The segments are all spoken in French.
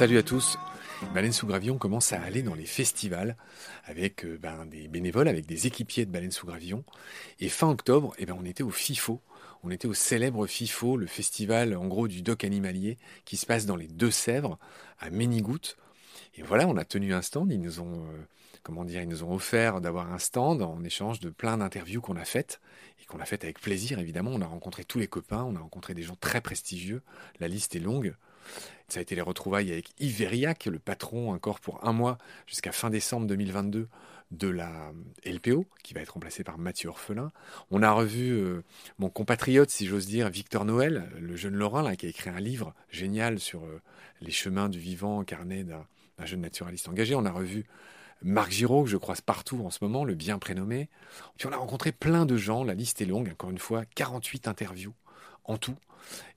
Salut à tous. Baleine sous Gravillon commence à aller dans les festivals avec euh, ben, des bénévoles, avec des équipiers de Baleine sous Gravillon. Et fin octobre, eh ben, on était au FIFO. On était au célèbre FIFO, le festival en gros du doc animalier qui se passe dans les Deux-Sèvres, à Ménigoutte. Et voilà, on a tenu un stand. Ils nous ont, euh, comment dire, ils nous ont offert d'avoir un stand en échange de plein d'interviews qu'on a faites et qu'on a faites avec plaisir. Évidemment, on a rencontré tous les copains, on a rencontré des gens très prestigieux. La liste est longue. Ça a été les retrouvailles avec Yves Verriac, le patron encore pour un mois jusqu'à fin décembre 2022 de la LPO, qui va être remplacé par Mathieu Orphelin. On a revu euh, mon compatriote, si j'ose dire, Victor Noël, le jeune Lorrain, qui a écrit un livre génial sur euh, les chemins du vivant, carnet d'un jeune naturaliste engagé. On a revu Marc Giraud, que je croise partout en ce moment, le bien prénommé. Puis on a rencontré plein de gens, la liste est longue, encore une fois, 48 interviews en tout.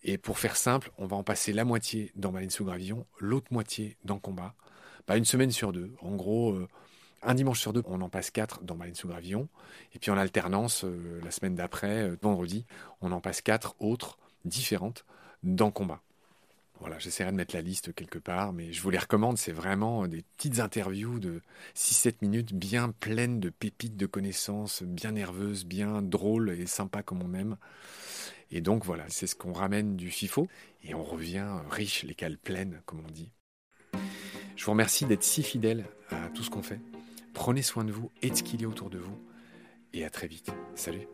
Et pour faire simple, on va en passer la moitié dans Baleine sous Gravillon, l'autre moitié dans Combat. Une semaine sur deux. En gros, euh, un dimanche sur deux, on en passe quatre dans Baleine sous Gravillon. Et puis en alternance, euh, la semaine d'après, euh, vendredi, on en passe quatre autres différentes dans Combat. Voilà, j'essaierai de mettre la liste quelque part, mais je vous les recommande. C'est vraiment des petites interviews de 6-7 minutes, bien pleines de pépites de connaissances, bien nerveuses, bien drôles et sympas comme on aime. Et donc voilà, c'est ce qu'on ramène du FIFO et on revient riche, les cales pleines, comme on dit. Je vous remercie d'être si fidèle à tout ce qu'on fait. Prenez soin de vous et de ce qu'il y a autour de vous. Et à très vite. Salut.